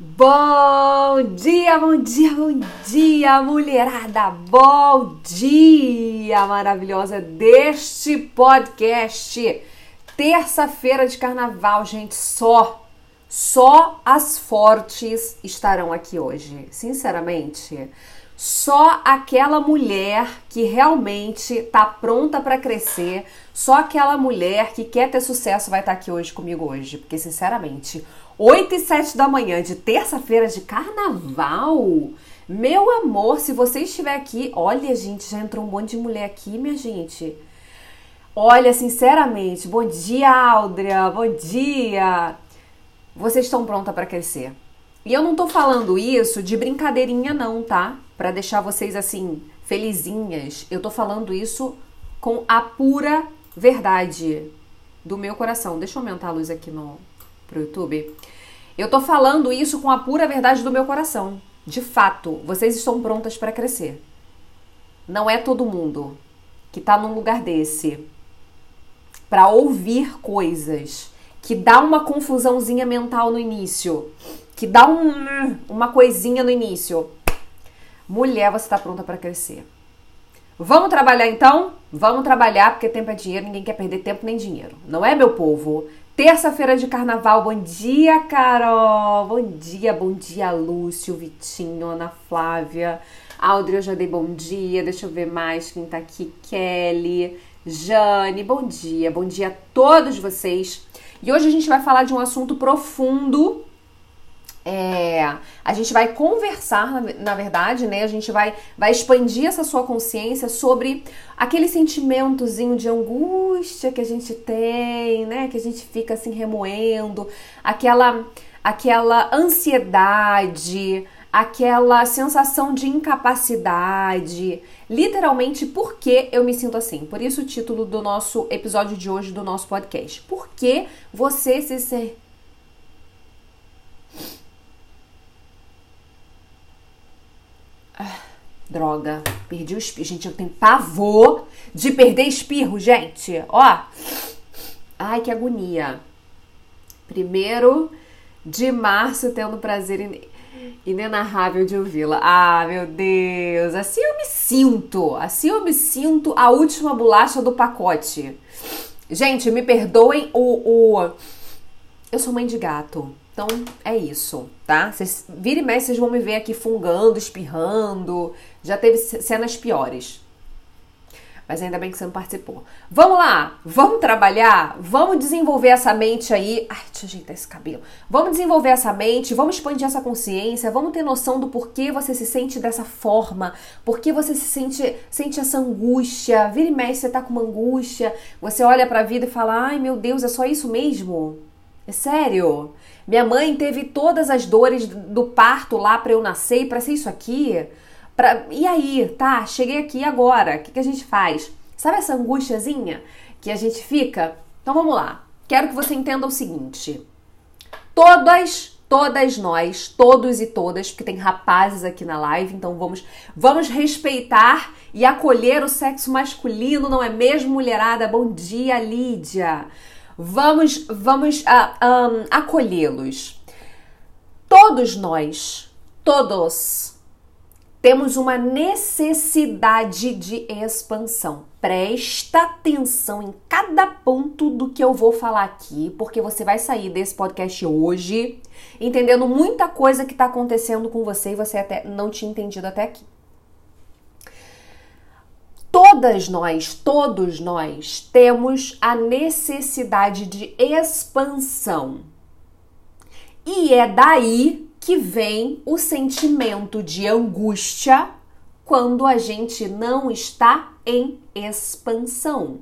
Bom dia, bom dia, bom dia, mulherada! Bom dia, maravilhosa deste podcast. Terça-feira de carnaval, gente, só, só as fortes estarão aqui hoje. Sinceramente, só aquela mulher que realmente tá pronta para crescer, só aquela mulher que quer ter sucesso vai estar tá aqui hoje comigo hoje, porque sinceramente, 8 e 7 da manhã de terça-feira de carnaval. Meu amor, se você estiver aqui, olha, gente, já entrou um monte de mulher aqui, minha gente. Olha, sinceramente, bom dia, Aldria, bom dia. Vocês estão prontas para crescer. E eu não tô falando isso de brincadeirinha não, tá? Para deixar vocês assim felizinhas. Eu tô falando isso com a pura verdade do meu coração. Deixa eu aumentar a luz aqui no pro YouTube. Eu tô falando isso com a pura verdade do meu coração. De fato, vocês estão prontas para crescer. Não é todo mundo que tá num lugar desse para ouvir coisas que dá uma confusãozinha mental no início, que dá um, uma coisinha no início. Mulher, você tá pronta para crescer. Vamos trabalhar então? Vamos trabalhar porque tempo é dinheiro, ninguém quer perder tempo nem dinheiro. Não é, meu povo? Terça-feira de carnaval, bom dia, Carol! Bom dia, bom dia, Lúcio, Vitinho, Ana Flávia. Audrey, eu já dei bom dia, deixa eu ver mais quem tá aqui. Kelly, Jane, bom dia, bom dia a todos vocês. E hoje a gente vai falar de um assunto profundo é, a gente vai conversar, na, verdade, né? A gente vai, vai expandir essa sua consciência sobre aquele sentimentozinho de angústia que a gente tem, né? Que a gente fica assim remoendo, aquela, aquela ansiedade, aquela sensação de incapacidade. Literalmente, por que eu me sinto assim? Por isso o título do nosso episódio de hoje do nosso podcast. Por que você se Droga, perdi o espirro. Gente, eu tenho pavor de perder espirro, gente. Ó. Ai, que agonia. Primeiro de março, tendo prazer inenarrável de ouvi-la. Ah, meu Deus. Assim eu me sinto. Assim eu me sinto a última bolacha do pacote. Gente, me perdoem o. o... Eu sou mãe de gato. Então é isso, tá? Vocês, vira e mexe, vocês vão me ver aqui fungando, espirrando. Já teve cenas piores. Mas ainda bem que você não participou. Vamos lá, vamos trabalhar, vamos desenvolver essa mente aí. Ai, deixa eu ajeitar esse cabelo. Vamos desenvolver essa mente, vamos expandir essa consciência, vamos ter noção do porquê você se sente dessa forma, porquê você se sente, sente essa angústia. Vira e mexe, você tá com uma angústia, você olha pra vida e fala: ai meu Deus, é só isso mesmo? É sério? Minha mãe teve todas as dores do parto lá para eu nascer para ser isso aqui. Pra... E aí, tá? Cheguei aqui agora. O que, que a gente faz? Sabe essa angustiazinha que a gente fica? Então vamos lá. Quero que você entenda o seguinte: todas, todas nós, todos e todas, porque tem rapazes aqui na live, então vamos, vamos respeitar e acolher o sexo masculino, não é mesmo, mulherada? Bom dia, Lídia. Vamos, vamos um, acolhê-los. Todos nós, todos, temos uma necessidade de expansão. Presta atenção em cada ponto do que eu vou falar aqui, porque você vai sair desse podcast hoje entendendo muita coisa que está acontecendo com você e você até não tinha entendido até aqui. Todas nós, todos nós temos a necessidade de expansão. E é daí que vem o sentimento de angústia quando a gente não está em expansão.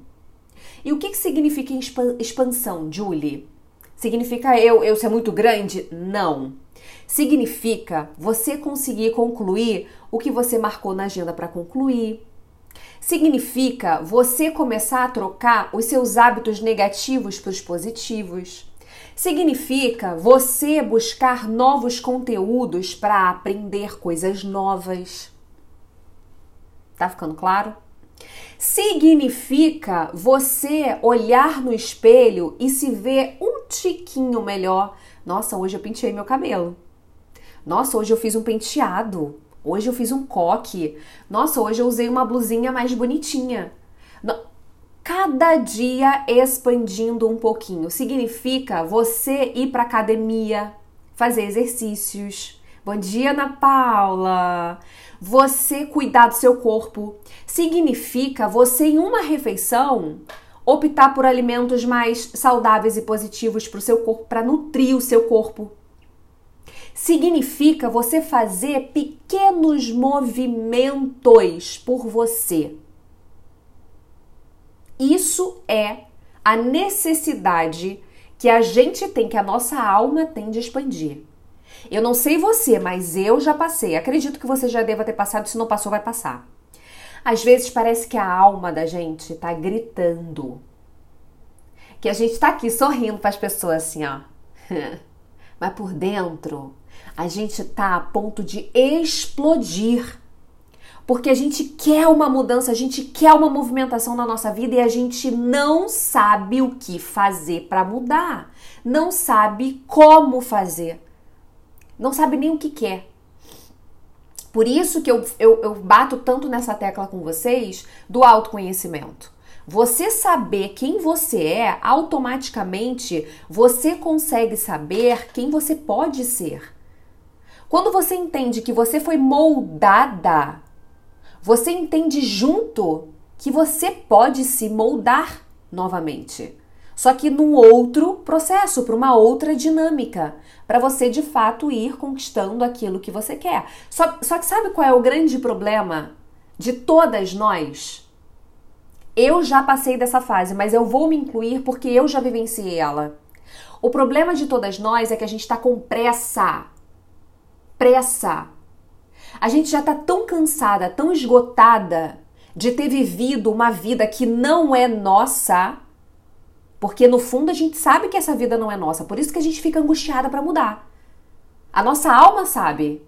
E o que, que significa expansão, Julie? Significa eu, eu ser muito grande? Não. Significa você conseguir concluir o que você marcou na agenda para concluir Significa você começar a trocar os seus hábitos negativos para os positivos. Significa você buscar novos conteúdos para aprender coisas novas. Tá ficando claro? Significa você olhar no espelho e se ver um tiquinho melhor. Nossa, hoje eu pintei meu cabelo. Nossa, hoje eu fiz um penteado. Hoje eu fiz um coque. Nossa, hoje eu usei uma blusinha mais bonitinha. Cada dia expandindo um pouquinho. Significa você ir para academia, fazer exercícios. Bom dia, Ana Paula. Você cuidar do seu corpo. Significa você em uma refeição optar por alimentos mais saudáveis e positivos para o seu corpo, para nutrir o seu corpo. Significa você fazer pequenos movimentos por você. Isso é a necessidade que a gente tem, que a nossa alma tem de expandir. Eu não sei você, mas eu já passei. Acredito que você já deva ter passado, se não passou, vai passar. Às vezes parece que a alma da gente tá gritando. Que a gente tá aqui sorrindo para as pessoas assim, ó. Mas por dentro, a gente tá a ponto de explodir. Porque a gente quer uma mudança, a gente quer uma movimentação na nossa vida e a gente não sabe o que fazer para mudar. Não sabe como fazer. Não sabe nem o que quer. Por isso que eu, eu, eu bato tanto nessa tecla com vocês do autoconhecimento. Você saber quem você é, automaticamente você consegue saber quem você pode ser. Quando você entende que você foi moldada, você entende junto que você pode se moldar novamente. Só que num outro processo, para uma outra dinâmica, para você de fato ir conquistando aquilo que você quer. Só, só que sabe qual é o grande problema de todas nós? Eu já passei dessa fase, mas eu vou me incluir porque eu já vivenciei ela. O problema de todas nós é que a gente está com pressa. Pressa. A gente já está tão cansada, tão esgotada de ter vivido uma vida que não é nossa porque no fundo a gente sabe que essa vida não é nossa, por isso que a gente fica angustiada para mudar. A nossa alma sabe.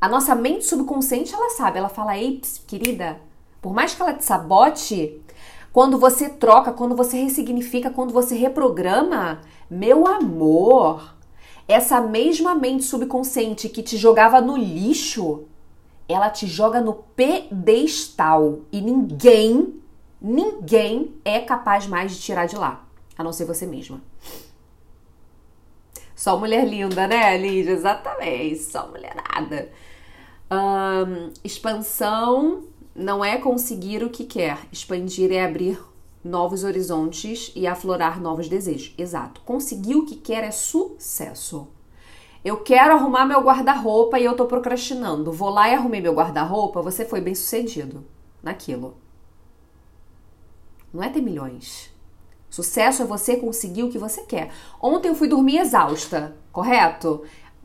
A nossa mente subconsciente ela sabe, ela fala: "Ei, querida, por mais que ela te sabote, quando você troca, quando você ressignifica, quando você reprograma, meu amor, essa mesma mente subconsciente que te jogava no lixo, ela te joga no pedestal e ninguém Ninguém é capaz mais de tirar de lá, a não ser você mesma. Só mulher linda, né, Lídia? Exatamente, só mulherada. Expansão não é conseguir o que quer, expandir é abrir novos horizontes e aflorar novos desejos. Exato. Conseguir o que quer é sucesso. Eu quero arrumar meu guarda-roupa e eu tô procrastinando. Vou lá e arrumei meu guarda-roupa, você foi bem sucedido naquilo. Não é ter milhões. Sucesso é você conseguir o que você quer. Ontem eu fui dormir exausta, correto?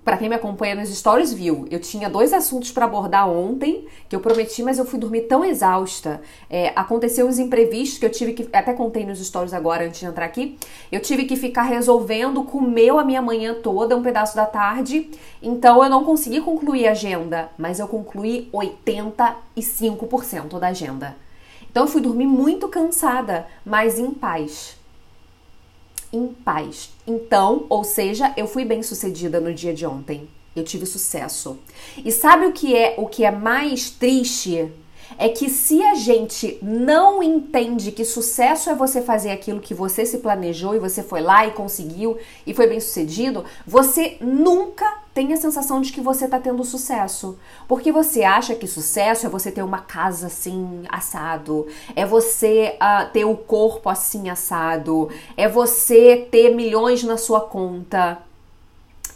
Para quem me acompanha nos stories viu, eu tinha dois assuntos para abordar ontem que eu prometi, mas eu fui dormir tão exausta. É, aconteceu uns imprevistos que eu tive que. Até contei nos stories agora antes de entrar aqui. Eu tive que ficar resolvendo, comeu a minha manhã toda, um pedaço da tarde. Então eu não consegui concluir a agenda, mas eu concluí 85% da agenda. Então eu fui dormir muito cansada, mas em paz. Em paz. Então, ou seja, eu fui bem sucedida no dia de ontem. Eu tive sucesso. E sabe o que é o que é mais triste? é que se a gente não entende que sucesso é você fazer aquilo que você se planejou e você foi lá e conseguiu e foi bem sucedido, você nunca tem a sensação de que você está tendo sucesso. Porque você acha que sucesso é você ter uma casa assim assado, é você uh, ter o corpo assim assado, é você ter milhões na sua conta.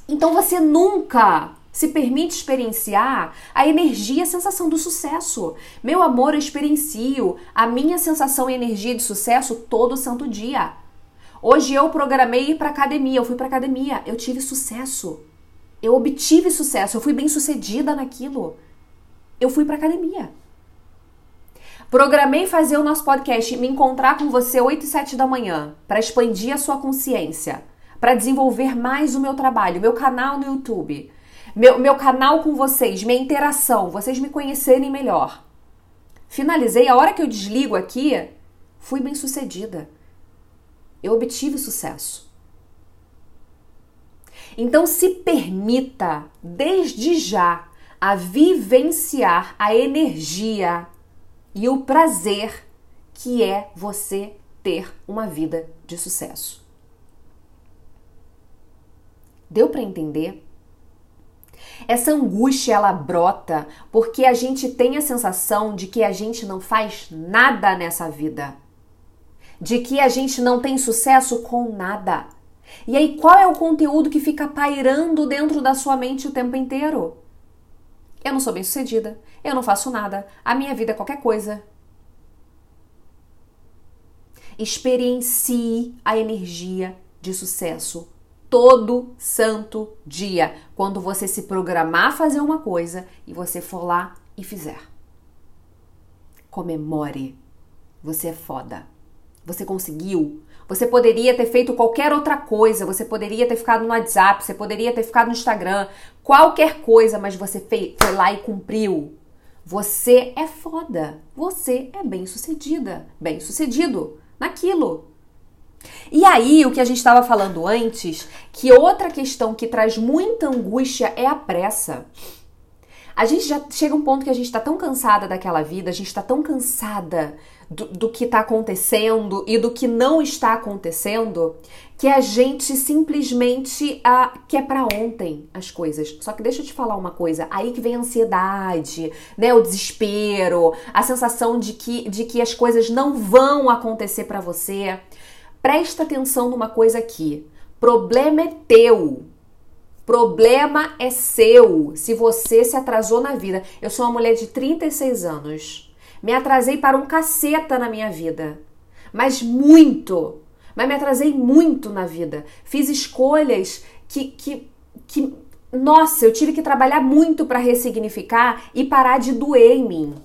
Então você nunca se permite experienciar a energia e a sensação do sucesso. Meu amor, eu experiencio a minha sensação e energia de sucesso todo santo dia. Hoje eu programei ir para academia, eu fui para academia, eu tive sucesso. Eu obtive sucesso, eu fui bem sucedida naquilo. Eu fui para academia. Programei fazer o nosso podcast me encontrar com você 8 e 7 da manhã para expandir a sua consciência, para desenvolver mais o meu trabalho, meu canal no YouTube meu, meu canal com vocês, minha interação, vocês me conhecerem melhor. Finalizei, a hora que eu desligo aqui, fui bem sucedida. Eu obtive sucesso. Então se permita desde já a vivenciar a energia e o prazer que é você ter uma vida de sucesso. Deu para entender? Essa angústia ela brota porque a gente tem a sensação de que a gente não faz nada nessa vida. De que a gente não tem sucesso com nada. E aí, qual é o conteúdo que fica pairando dentro da sua mente o tempo inteiro? Eu não sou bem sucedida, eu não faço nada, a minha vida é qualquer coisa. Experiencie a energia de sucesso todo santo dia, quando você se programar a fazer uma coisa e você for lá e fizer. Comemore. Você é foda. Você conseguiu. Você poderia ter feito qualquer outra coisa. Você poderia ter ficado no WhatsApp. Você poderia ter ficado no Instagram. Qualquer coisa, mas você fez, foi lá e cumpriu. Você é foda. Você é bem sucedida. Bem sucedido naquilo. E aí, o que a gente estava falando antes, que outra questão que traz muita angústia é a pressa. A gente já chega um ponto que a gente está tão cansada daquela vida, a gente está tão cansada do, que está acontecendo e do que não está acontecendo, que a gente simplesmente ah, quer para ontem as coisas. Só que deixa eu te falar uma coisa, aí que vem a ansiedade, né, o desespero, a sensação de que, de que as coisas não vão acontecer para você. Presta atenção numa coisa aqui. Problema é teu. Problema é seu. Se você se atrasou na vida. Eu sou uma mulher de 36 anos. Me atrasei para um caceta na minha vida. Mas muito. Mas me atrasei muito na vida. Fiz escolhas que, que, que nossa, eu tive que trabalhar muito para ressignificar e parar de doer em mim.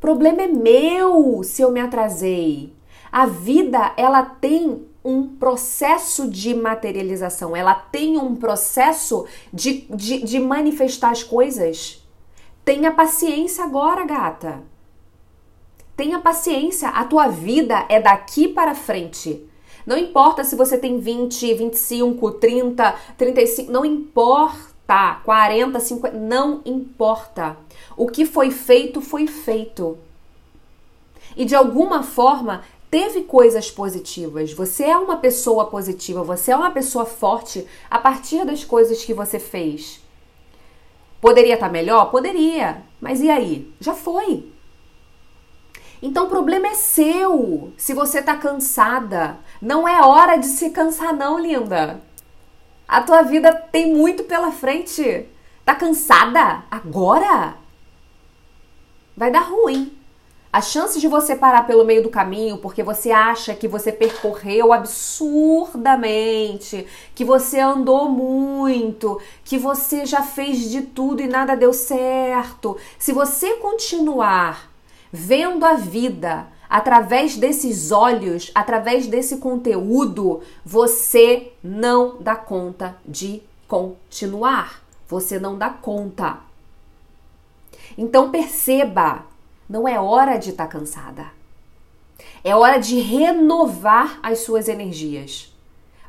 Problema é meu se eu me atrasei. A vida, ela tem um processo de materialização, ela tem um processo de, de, de manifestar as coisas. Tenha paciência agora, gata. Tenha paciência, a tua vida é daqui para frente. Não importa se você tem 20, 25, 30, 35, não importa. 40, 50, não importa. O que foi feito, foi feito. E de alguma forma, teve coisas positivas, você é uma pessoa positiva, você é uma pessoa forte a partir das coisas que você fez. Poderia estar tá melhor? Poderia. Mas e aí? Já foi. Então o problema é seu. Se você tá cansada, não é hora de se cansar não, linda. A tua vida tem muito pela frente. Tá cansada agora? Vai dar ruim. A chance de você parar pelo meio do caminho porque você acha que você percorreu absurdamente, que você andou muito, que você já fez de tudo e nada deu certo. Se você continuar vendo a vida através desses olhos, através desse conteúdo, você não dá conta de continuar. Você não dá conta. Então perceba não é hora de estar tá cansada. É hora de renovar as suas energias.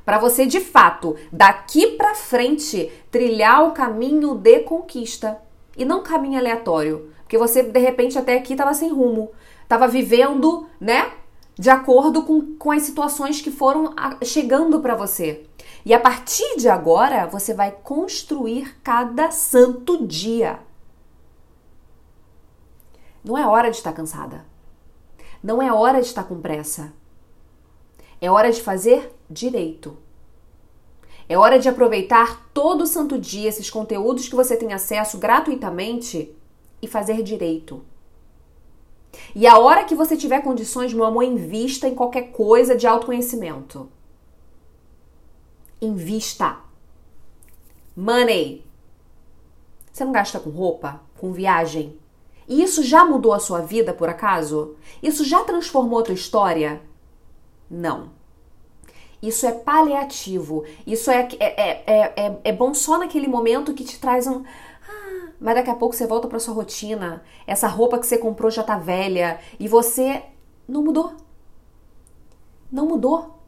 Para você, de fato, daqui para frente, trilhar o caminho de conquista e não caminho aleatório. Porque você, de repente, até aqui estava sem rumo. Estava vivendo, né? De acordo com, com as situações que foram chegando para você. E a partir de agora, você vai construir cada santo dia. Não é hora de estar cansada. Não é hora de estar com pressa. É hora de fazer direito. É hora de aproveitar todo santo dia esses conteúdos que você tem acesso gratuitamente e fazer direito. E a hora que você tiver condições, meu amor, invista em qualquer coisa de autoconhecimento. Invista. Money. Você não gasta com roupa, com viagem, e isso já mudou a sua vida, por acaso? Isso já transformou a tua história? Não. Isso é paliativo. Isso é, é, é, é, é bom só naquele momento que te traz um. Ah, mas daqui a pouco você volta para sua rotina. Essa roupa que você comprou já tá velha. E você não mudou. Não mudou.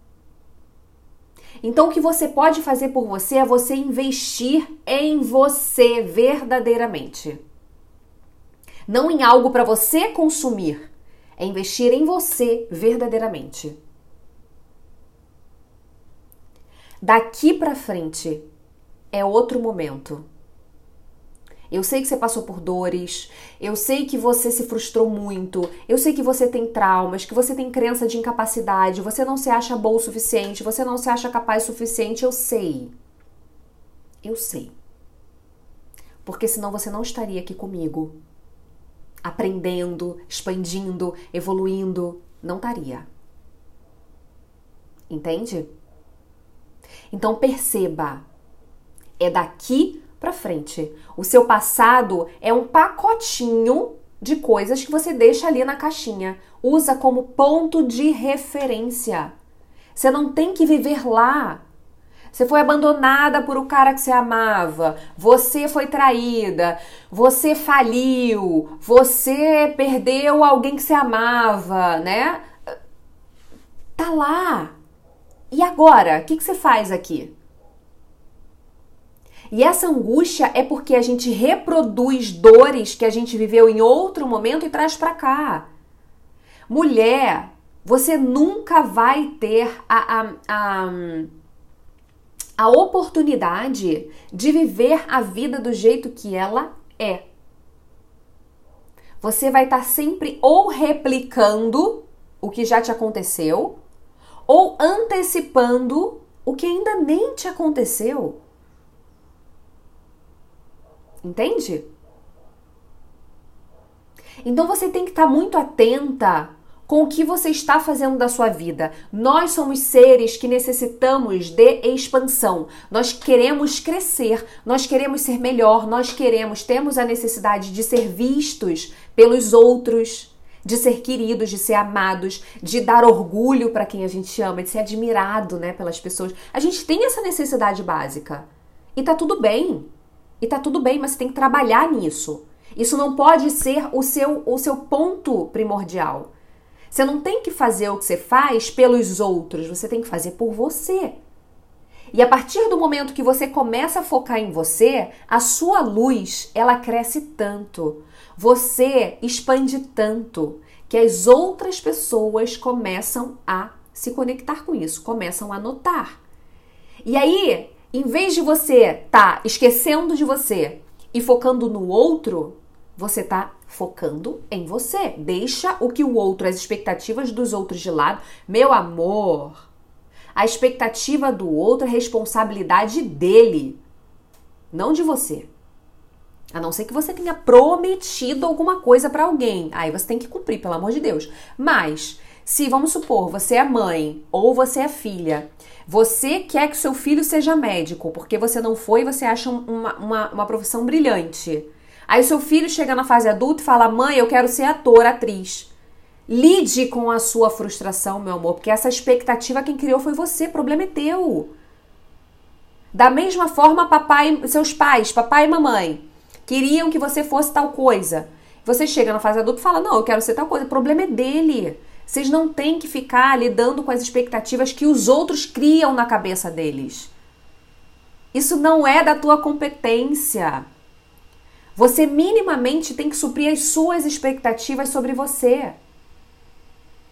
Então, o que você pode fazer por você é você investir em você verdadeiramente. Não em algo para você consumir, é investir em você verdadeiramente. Daqui para frente é outro momento. Eu sei que você passou por dores, eu sei que você se frustrou muito, eu sei que você tem traumas, que você tem crença de incapacidade, você não se acha boa o suficiente, você não se acha capaz o suficiente, eu sei. Eu sei. Porque senão você não estaria aqui comigo, aprendendo, expandindo, evoluindo. Não estaria. Entende? Então perceba, é daqui para frente. O seu passado é um pacotinho de coisas que você deixa ali na caixinha. Usa como ponto de referência. Você não tem que viver lá. Você foi abandonada por o cara que você amava. Você foi traída. Você faliu. Você perdeu alguém que você amava, né? Tá lá. E agora? O que, que você faz aqui? E essa angústia é porque a gente reproduz dores que a gente viveu em outro momento e traz para cá. Mulher, você nunca vai ter a, a, a, a oportunidade de viver a vida do jeito que ela é. Você vai estar tá sempre ou replicando o que já te aconteceu ou antecipando o que ainda nem te aconteceu. Entende? Então você tem que estar muito atenta com o que você está fazendo da sua vida. Nós somos seres que necessitamos de expansão. Nós queremos crescer, nós queremos ser melhor, nós queremos, temos a necessidade de ser vistos pelos outros, de ser queridos, de ser amados, de dar orgulho para quem a gente ama, de ser admirado, né, pelas pessoas. A gente tem essa necessidade básica. E tá tudo bem. E tá tudo bem, mas você tem que trabalhar nisso. Isso não pode ser o seu, o seu ponto primordial. Você não tem que fazer o que você faz pelos outros, você tem que fazer por você. E a partir do momento que você começa a focar em você, a sua luz, ela cresce tanto. Você expande tanto que as outras pessoas começam a se conectar com isso, começam a notar. E aí, em vez de você tá esquecendo de você e focando no outro, você tá focando em você. Deixa o que o outro, as expectativas dos outros de lado. Meu amor, a expectativa do outro é responsabilidade dele, não de você. A não ser que você tenha prometido alguma coisa para alguém. Aí você tem que cumprir, pelo amor de Deus. Mas, se vamos supor, você é mãe ou você é filha você quer que seu filho seja médico, porque você não foi e você acha uma, uma, uma profissão brilhante. Aí seu filho chega na fase adulta e fala: Mãe, eu quero ser ator, atriz. Lide com a sua frustração, meu amor, porque essa expectativa quem criou foi você, o problema é teu. Da mesma forma, papai, seus pais, papai e mamãe, queriam que você fosse tal coisa. Você chega na fase adulta e fala: Não, eu quero ser tal coisa. O problema é dele. Vocês não têm que ficar lidando com as expectativas que os outros criam na cabeça deles. Isso não é da tua competência. Você minimamente tem que suprir as suas expectativas sobre você.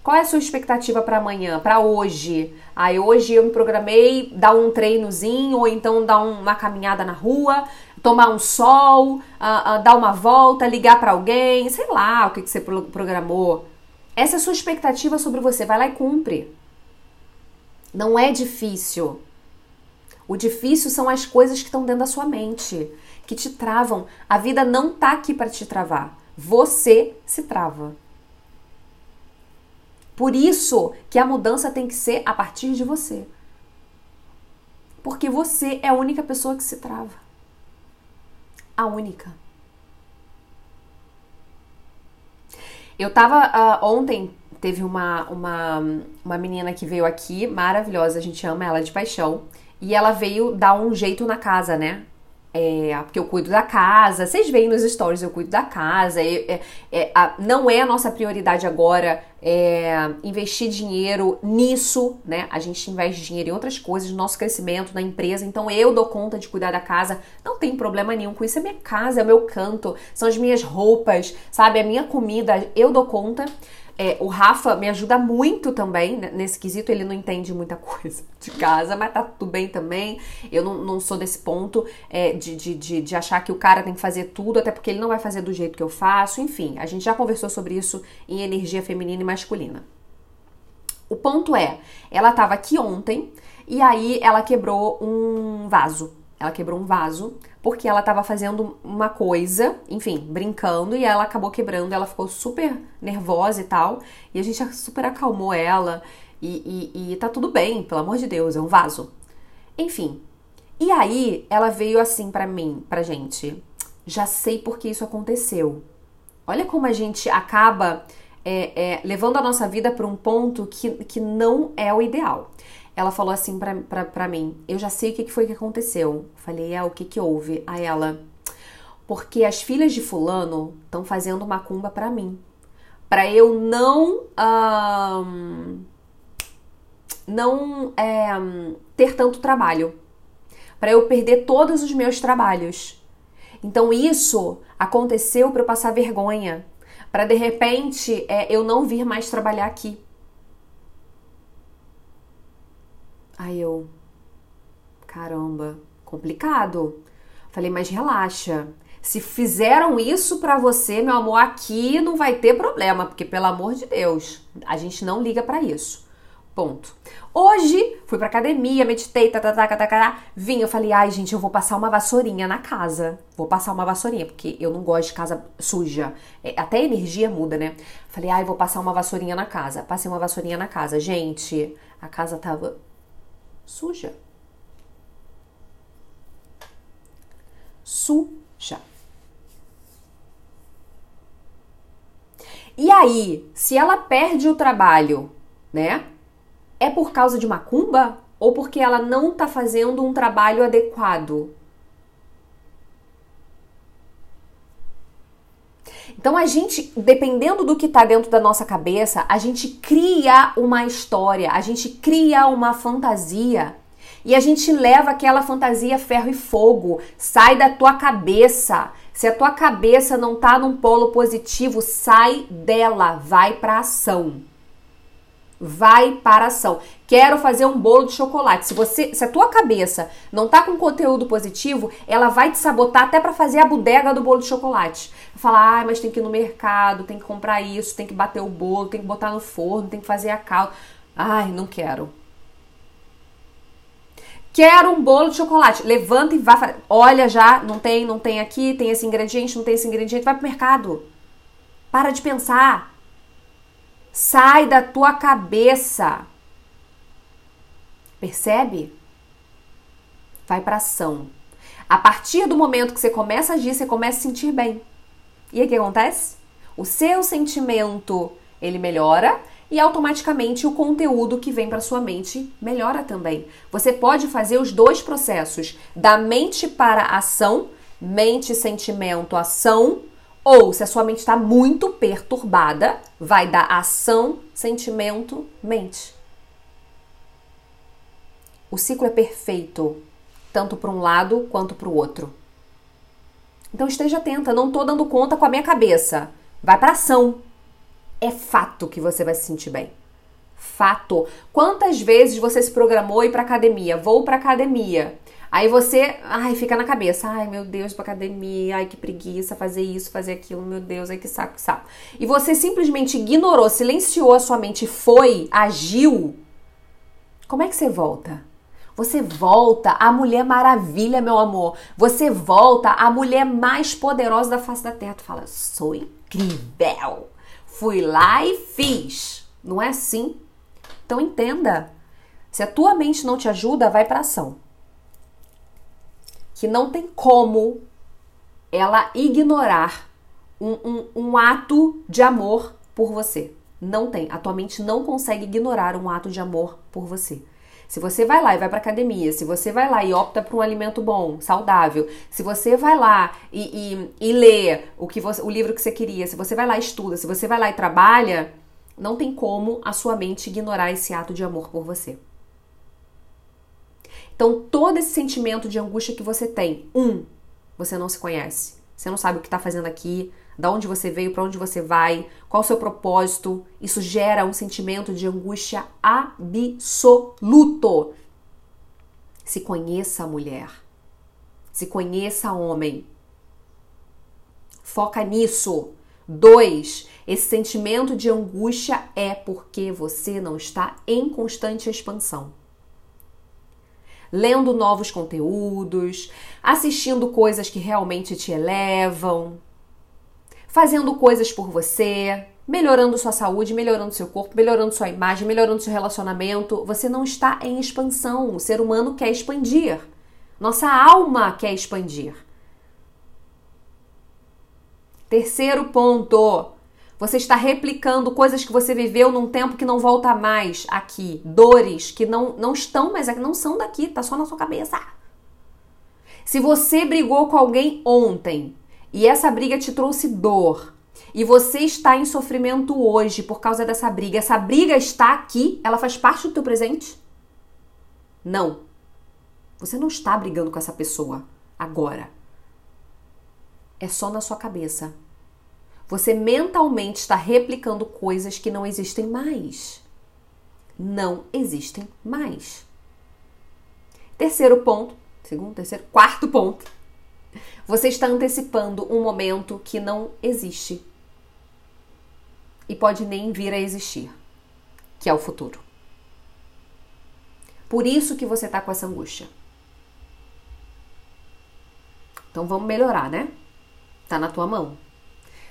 Qual é a sua expectativa para amanhã, para hoje? Aí hoje eu me programei dar um treinozinho ou então dar uma caminhada na rua, tomar um sol, uh, uh, dar uma volta, ligar para alguém, sei lá o que, que você programou. Essa é a sua expectativa sobre você. Vai lá e cumpre. Não é difícil. O difícil são as coisas que estão dentro da sua mente, que te travam. A vida não tá aqui para te travar. Você se trava. Por isso que a mudança tem que ser a partir de você. Porque você é a única pessoa que se trava. A única. Eu tava uh, ontem teve uma, uma, uma menina que veio aqui, maravilhosa, a gente ama ela de paixão, e ela veio dar um jeito na casa, né? É, porque eu cuido da casa, vocês veem nos stories, eu cuido da casa. É, é, a, não é a nossa prioridade agora é, investir dinheiro nisso, né? A gente investe dinheiro em outras coisas, no nosso crescimento, na empresa. Então eu dou conta de cuidar da casa, não tem problema nenhum com isso. É minha casa, é o meu canto, são as minhas roupas, sabe? A minha comida, eu dou conta. É, o Rafa me ajuda muito também nesse quesito, ele não entende muita coisa de casa, mas tá tudo bem também. Eu não, não sou desse ponto é, de, de, de, de, achar que o cara tem que fazer tudo, até porque ele não vai fazer do jeito que eu faço. Enfim, a gente já conversou sobre isso em energia feminina e masculina. O ponto é, ela tava aqui ontem e aí ela quebrou um vaso. Ela quebrou um vaso porque ela estava fazendo uma coisa, enfim, brincando, e ela acabou quebrando, ela ficou super nervosa e tal, e a gente super acalmou ela, e, e, e tá tudo bem, pelo amor de Deus, é um vaso. Enfim, e aí ela veio assim para mim, pra gente, já sei por que isso aconteceu. Olha como a gente acaba é, é, levando a nossa vida para um ponto que, que não é o ideal ela falou assim pra, pra, pra mim: Eu já sei o que foi que aconteceu. Falei: É, o que que houve? A ela: Porque as filhas de Fulano estão fazendo macumba pra mim. Pra eu não. Não é, ter tanto trabalho. Para eu perder todos os meus trabalhos. Então isso aconteceu para eu passar vergonha. Para de repente é, eu não vir mais trabalhar aqui. Aí eu, caramba, complicado. Falei, mas relaxa. Se fizeram isso para você, meu amor, aqui não vai ter problema, porque pelo amor de Deus, a gente não liga para isso. Ponto. Hoje fui pra academia, meditei, tá, tá, tá, tá, tá, vim, eu falei, ai gente, eu vou passar uma vassourinha na casa. Vou passar uma vassourinha, porque eu não gosto de casa suja. É, até a energia muda, né? Falei, ai, vou passar uma vassourinha na casa. Passei uma vassourinha na casa. Gente, a casa tava suja. Suja. E aí, se ela perde o trabalho, né? É por causa de macumba ou porque ela não está fazendo um trabalho adequado? Então a gente, dependendo do que está dentro da nossa cabeça, a gente cria uma história, a gente cria uma fantasia. E a gente leva aquela fantasia ferro e fogo, sai da tua cabeça. Se a tua cabeça não tá num polo positivo, sai dela, vai para ação vai para ação. Quero fazer um bolo de chocolate. Se você, se a tua cabeça não tá com conteúdo positivo, ela vai te sabotar até para fazer a bodega do bolo de chocolate. Falar, ah, mas tem que ir no mercado, tem que comprar isso, tem que bater o bolo, tem que botar no forno, tem que fazer a calda. Ai, não quero. Quero um bolo de chocolate. Levanta e vá. Olha já, não tem, não tem aqui, tem esse ingrediente, não tem esse ingrediente. Vai pro mercado. Para de pensar. Sai da tua cabeça. Percebe? Vai para ação. A partir do momento que você começa a agir, você começa a sentir bem. E aí o que acontece? O seu sentimento, ele melhora e automaticamente o conteúdo que vem para sua mente melhora também. Você pode fazer os dois processos, da mente para ação, mente, sentimento, ação, ou, se a sua mente está muito perturbada, vai dar ação, sentimento, mente. O ciclo é perfeito, tanto para um lado quanto para o outro. Então esteja atenta, não estou dando conta com a minha cabeça. Vai para ação. É fato que você vai se sentir bem. Fato. Quantas vezes você se programou ir para academia? Vou para academia. Aí você, ai, fica na cabeça, ai meu Deus, pra academia, ai que preguiça fazer isso, fazer aquilo, meu Deus, ai que saco, que saco. E você simplesmente ignorou, silenciou a sua mente, foi, agiu. Como é que você volta? Você volta a Mulher Maravilha, meu amor. Você volta a mulher mais poderosa da face da terra. Tu fala, sou incrível. Fui lá e fiz. Não é assim? Então entenda. Se a tua mente não te ajuda, vai para ação que não tem como ela ignorar um, um, um ato de amor por você. Não tem. A tua mente não consegue ignorar um ato de amor por você. se você vai lá e vai para academia, se você vai lá e opta por um alimento bom, saudável, se você vai lá e, e, e lê o, que você, o livro que você queria, se você vai lá e estuda, se você vai lá e trabalha, não tem como a sua mente ignorar esse ato de amor por você. Então, todo esse sentimento de angústia que você tem, um, você não se conhece. Você não sabe o que está fazendo aqui, da onde você veio, para onde você vai, qual o seu propósito. Isso gera um sentimento de angústia absoluto. Se conheça, mulher. Se conheça, homem. Foca nisso. Dois, esse sentimento de angústia é porque você não está em constante expansão lendo novos conteúdos, assistindo coisas que realmente te elevam, fazendo coisas por você, melhorando sua saúde, melhorando seu corpo, melhorando sua imagem, melhorando seu relacionamento. Você não está em expansão. O ser humano quer expandir. Nossa alma quer expandir. Terceiro ponto. Você está replicando coisas que você viveu num tempo que não volta mais aqui. Dores que não, não estão mais aqui, não são daqui, tá só na sua cabeça. Se você brigou com alguém ontem e essa briga te trouxe dor e você está em sofrimento hoje por causa dessa briga, essa briga está aqui, ela faz parte do teu presente? Não. Você não está brigando com essa pessoa agora. É só na sua cabeça. Você mentalmente está replicando coisas que não existem mais. Não existem mais. Terceiro ponto, segundo, terceiro, quarto ponto. Você está antecipando um momento que não existe e pode nem vir a existir, que é o futuro. Por isso que você está com essa angústia. Então vamos melhorar, né? Tá na tua mão.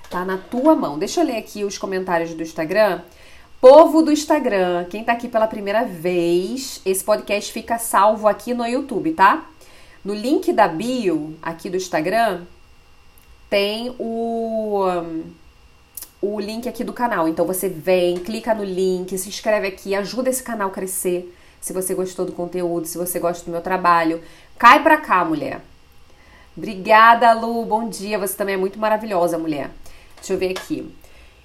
Tá na tua mão. Deixa eu ler aqui os comentários do Instagram. Povo do Instagram, quem tá aqui pela primeira vez, esse podcast fica salvo aqui no YouTube, tá? No link da bio aqui do Instagram tem o o link aqui do canal. Então você vem, clica no link, se inscreve aqui, ajuda esse canal a crescer. Se você gostou do conteúdo, se você gosta do meu trabalho, cai pra cá, mulher. Obrigada, Lu. Bom dia. Você também é muito maravilhosa, mulher. Deixa eu ver aqui.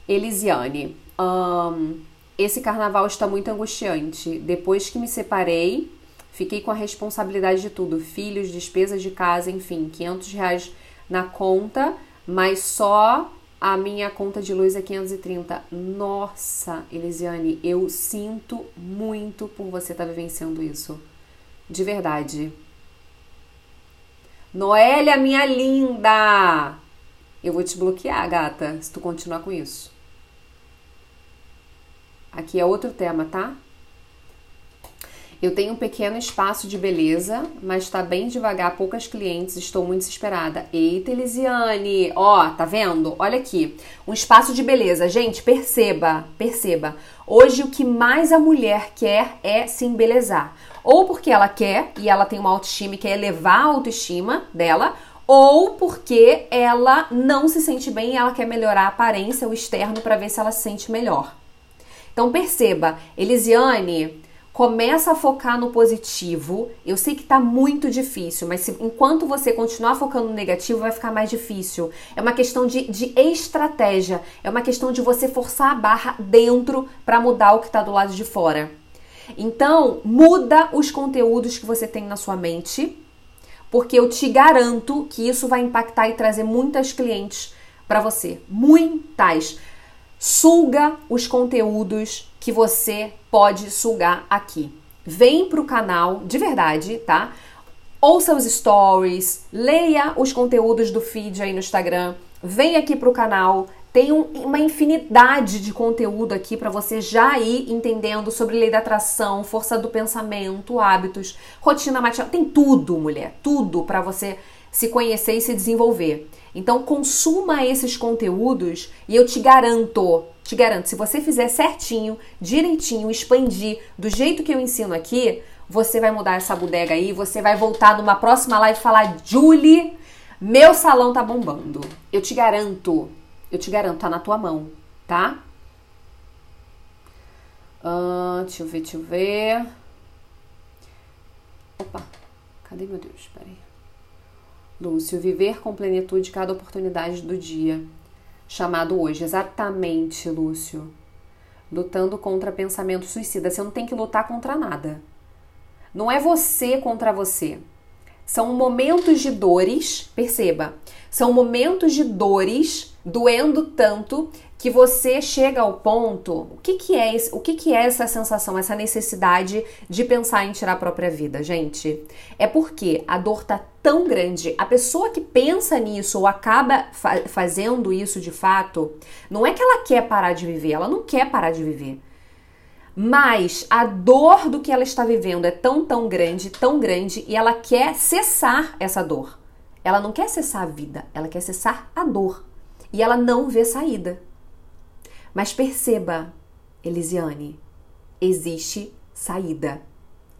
Elisiane, um, esse carnaval está muito angustiante. Depois que me separei, fiquei com a responsabilidade de tudo: filhos, despesas de casa, enfim, 500 reais na conta, mas só a minha conta de luz é 530. Nossa, Elisiane, eu sinto muito por você estar tá vivenciando isso. De verdade. Noélia, minha linda! Eu vou te bloquear, gata, se tu continuar com isso. Aqui é outro tema, tá? Eu tenho um pequeno espaço de beleza, mas está bem devagar, poucas clientes, estou muito desesperada. Eita, Elisiane! Ó, tá vendo? Olha aqui. Um espaço de beleza. Gente, perceba, perceba. Hoje o que mais a mulher quer é se embelezar. Ou porque ela quer e ela tem uma autoestima e quer elevar a autoestima dela, ou porque ela não se sente bem e ela quer melhorar a aparência, o externo, para ver se ela se sente melhor. Então perceba, Elisiane, começa a focar no positivo. Eu sei que tá muito difícil, mas se, enquanto você continuar focando no negativo, vai ficar mais difícil. É uma questão de, de estratégia, é uma questão de você forçar a barra dentro para mudar o que tá do lado de fora. Então, muda os conteúdos que você tem na sua mente porque eu te garanto que isso vai impactar e trazer muitas clientes para você. Muitas. Suga os conteúdos que você pode sugar aqui. Vem pro canal de verdade, tá? Ouça os stories, leia os conteúdos do feed aí no Instagram, vem aqui pro canal, tem um, uma infinidade de conteúdo aqui para você já ir entendendo sobre lei da atração, força do pensamento, hábitos, rotina matinal. Tem tudo, mulher, tudo para você se conhecer e se desenvolver. Então consuma esses conteúdos e eu te garanto, te garanto, se você fizer certinho, direitinho, expandir do jeito que eu ensino aqui, você vai mudar essa bodega aí, você vai voltar numa próxima live e falar: "Julie, meu salão tá bombando". Eu te garanto. Eu te garanto, tá na tua mão, tá? Uh, deixa eu ver, deixa eu ver. Opa, cadê meu Deus? Peraí. Lúcio, viver com plenitude cada oportunidade do dia. Chamado hoje. Exatamente, Lúcio. Lutando contra pensamento suicida. Você não tem que lutar contra nada. Não é você contra você. São momentos de dores, perceba, são momentos de dores doendo tanto que você chega ao ponto, o que, que é esse, o que, que é essa sensação, essa necessidade de pensar em tirar a própria vida, gente? É porque a dor tá tão grande, a pessoa que pensa nisso ou acaba fa fazendo isso de fato, não é que ela quer parar de viver, ela não quer parar de viver. Mas a dor do que ela está vivendo é tão, tão grande, tão grande, e ela quer cessar essa dor. Ela não quer cessar a vida, ela quer cessar a dor. E ela não vê saída. Mas perceba, Elisiane, existe saída.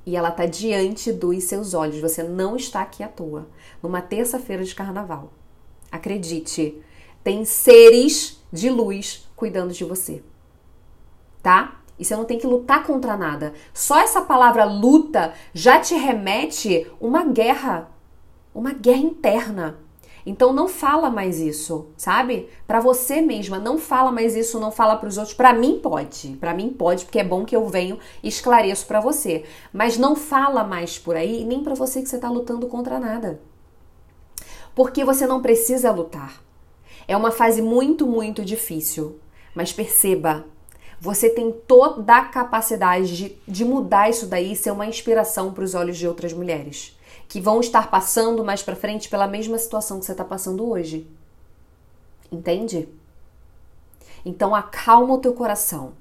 E ela está diante dos seus olhos. Você não está aqui à toa. Numa terça-feira de carnaval. Acredite, tem seres de luz cuidando de você. Tá? E você não tem que lutar contra nada. Só essa palavra luta já te remete uma guerra, uma guerra interna. Então não fala mais isso, sabe? Para você mesma, não fala mais isso, não fala para os outros. Para mim pode, para mim pode, porque é bom que eu venho e esclareço para você. Mas não fala mais por aí, nem para você que você tá lutando contra nada. Porque você não precisa lutar. É uma fase muito, muito difícil. Mas perceba, você tem toda a capacidade de, de mudar isso daí e ser uma inspiração para os olhos de outras mulheres que vão estar passando mais para frente pela mesma situação que você está passando hoje. Entende? Então acalma o teu coração.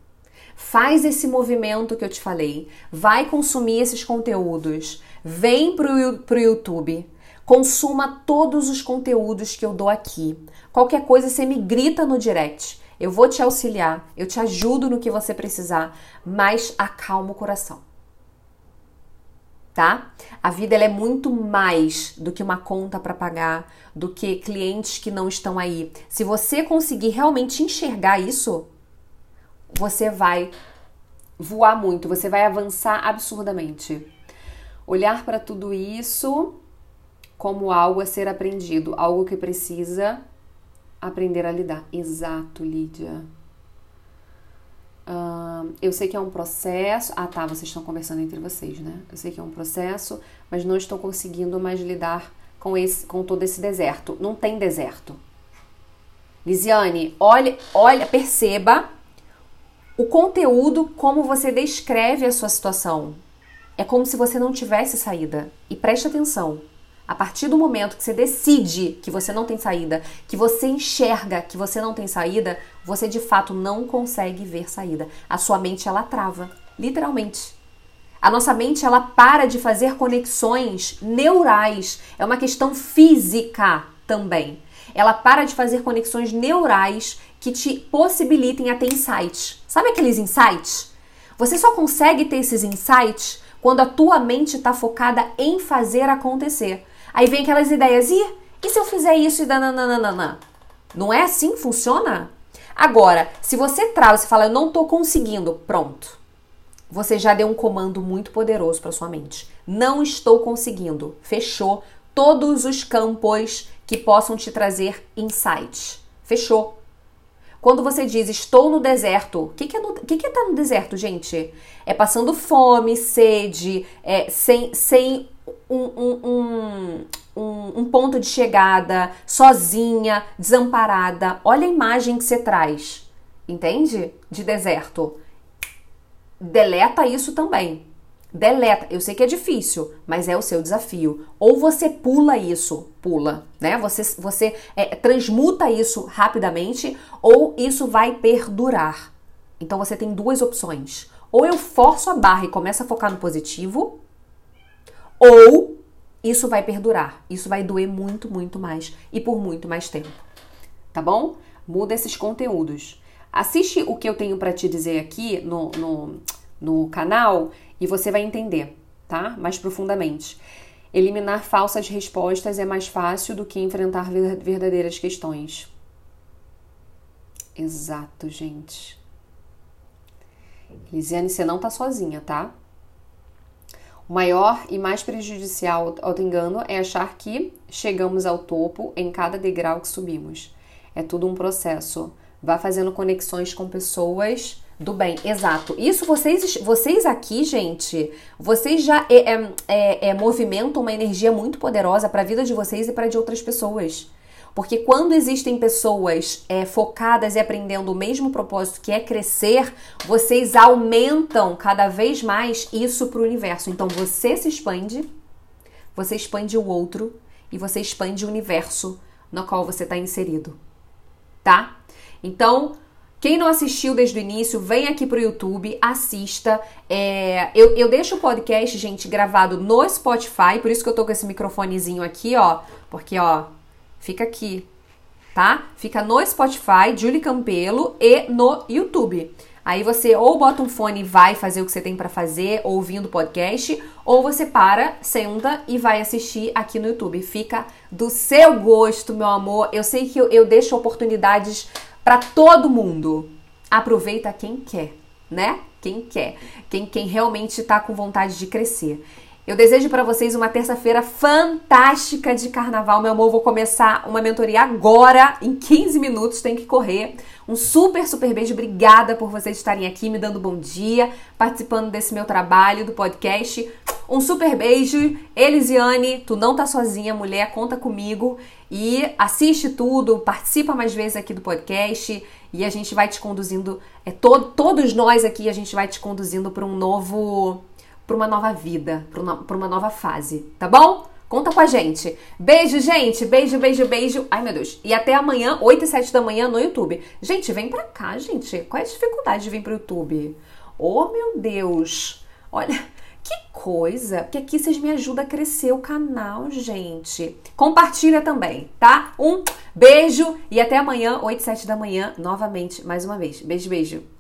Faz esse movimento que eu te falei. Vai consumir esses conteúdos. Vem pro, pro YouTube. Consuma todos os conteúdos que eu dou aqui. Qualquer coisa você me grita no direct. Eu vou te auxiliar, eu te ajudo no que você precisar, mas acalma o coração tá? A vida é muito mais do que uma conta para pagar, do que clientes que não estão aí. Se você conseguir realmente enxergar isso, você vai voar muito, você vai avançar absurdamente. Olhar para tudo isso como algo a ser aprendido, algo que precisa aprender a lidar. Exato, Lídia. Uh, eu sei que é um processo. Ah, tá, vocês estão conversando entre vocês, né? Eu sei que é um processo, mas não estou conseguindo mais lidar com, esse, com todo esse deserto. Não tem deserto. Lisiane, olha, olha, perceba o conteúdo como você descreve a sua situação. É como se você não tivesse saída. E preste atenção. A partir do momento que você decide que você não tem saída, que você enxerga que você não tem saída, você de fato não consegue ver saída. A sua mente ela trava, literalmente. A nossa mente ela para de fazer conexões neurais. É uma questão física também. Ela para de fazer conexões neurais que te possibilitem a ter insights. Sabe aqueles insights? Você só consegue ter esses insights quando a tua mente está focada em fazer acontecer. Aí vem aquelas ideias, e, e se eu fizer isso e dananana? Não é assim que funciona? Agora, se você trava, você fala, eu não tô conseguindo, pronto. Você já deu um comando muito poderoso para sua mente. Não estou conseguindo. Fechou todos os campos que possam te trazer insights. Fechou. Quando você diz estou no deserto, o que, que, é no, que, que é tá no deserto, gente? É passando fome, sede, é, sem, sem um, um, um, um ponto de chegada, sozinha, desamparada. Olha a imagem que você traz, entende? De deserto. Deleta isso também. Deleta. Eu sei que é difícil, mas é o seu desafio. Ou você pula isso, pula, né? Você, você é, transmuta isso rapidamente, ou isso vai perdurar. Então você tem duas opções. Ou eu forço a barra e começo a focar no positivo, ou isso vai perdurar, isso vai doer muito, muito mais e por muito mais tempo. Tá bom? Muda esses conteúdos. Assiste o que eu tenho para te dizer aqui no, no, no canal e você vai entender, tá? Mais profundamente. Eliminar falsas respostas é mais fácil do que enfrentar verdadeiras questões. Exato, gente. Lisiane, você não tá sozinha, tá? O maior e mais prejudicial auto-engano é achar que chegamos ao topo em cada degrau que subimos. É tudo um processo. Vá fazendo conexões com pessoas do bem, exato. Isso vocês, vocês aqui, gente, vocês já é, é, é, é movimentam uma energia muito poderosa para a vida de vocês e para de outras pessoas. Porque quando existem pessoas é, focadas e aprendendo o mesmo propósito que é crescer, vocês aumentam cada vez mais isso para o universo. Então você se expande, você expande o outro e você expande o universo no qual você está inserido. Tá? Então, quem não assistiu desde o início, vem aqui pro YouTube, assista. É, eu, eu deixo o podcast, gente, gravado no Spotify, por isso que eu tô com esse microfonezinho aqui, ó. Porque, ó, fica aqui, tá? Fica no Spotify, Julie Campelo, e no YouTube. Aí você ou bota um fone e vai fazer o que você tem para fazer, ouvindo o podcast, ou você para, senta e vai assistir aqui no YouTube. Fica do seu gosto, meu amor. Eu sei que eu, eu deixo oportunidades para todo mundo. Aproveita quem quer, né? Quem quer, quem, quem realmente está com vontade de crescer. Eu desejo para vocês uma terça-feira fantástica de carnaval, meu amor. Vou começar uma mentoria agora, em 15 minutos, tem que correr. Um super, super beijo. Obrigada por vocês estarem aqui me dando bom dia, participando desse meu trabalho, do podcast. Um super beijo. Elisiane, tu não tá sozinha, mulher, conta comigo. E assiste tudo, participa mais vezes aqui do podcast e a gente vai te conduzindo, é todo, todos nós aqui a gente vai te conduzindo para um novo, para uma nova vida, para uma, nova fase, tá bom? Conta com a gente. Beijo, gente. Beijo, beijo, beijo. Ai, meu Deus. E até amanhã, 8 e 7 da manhã no YouTube. Gente, vem pra cá, gente. Qual é a dificuldade de vir pro YouTube? Oh, meu Deus. Olha, que coisa! Que aqui vocês me ajudam a crescer o canal, gente. Compartilha também, tá? Um beijo e até amanhã, 8, 7 da manhã, novamente, mais uma vez. Beijo, beijo.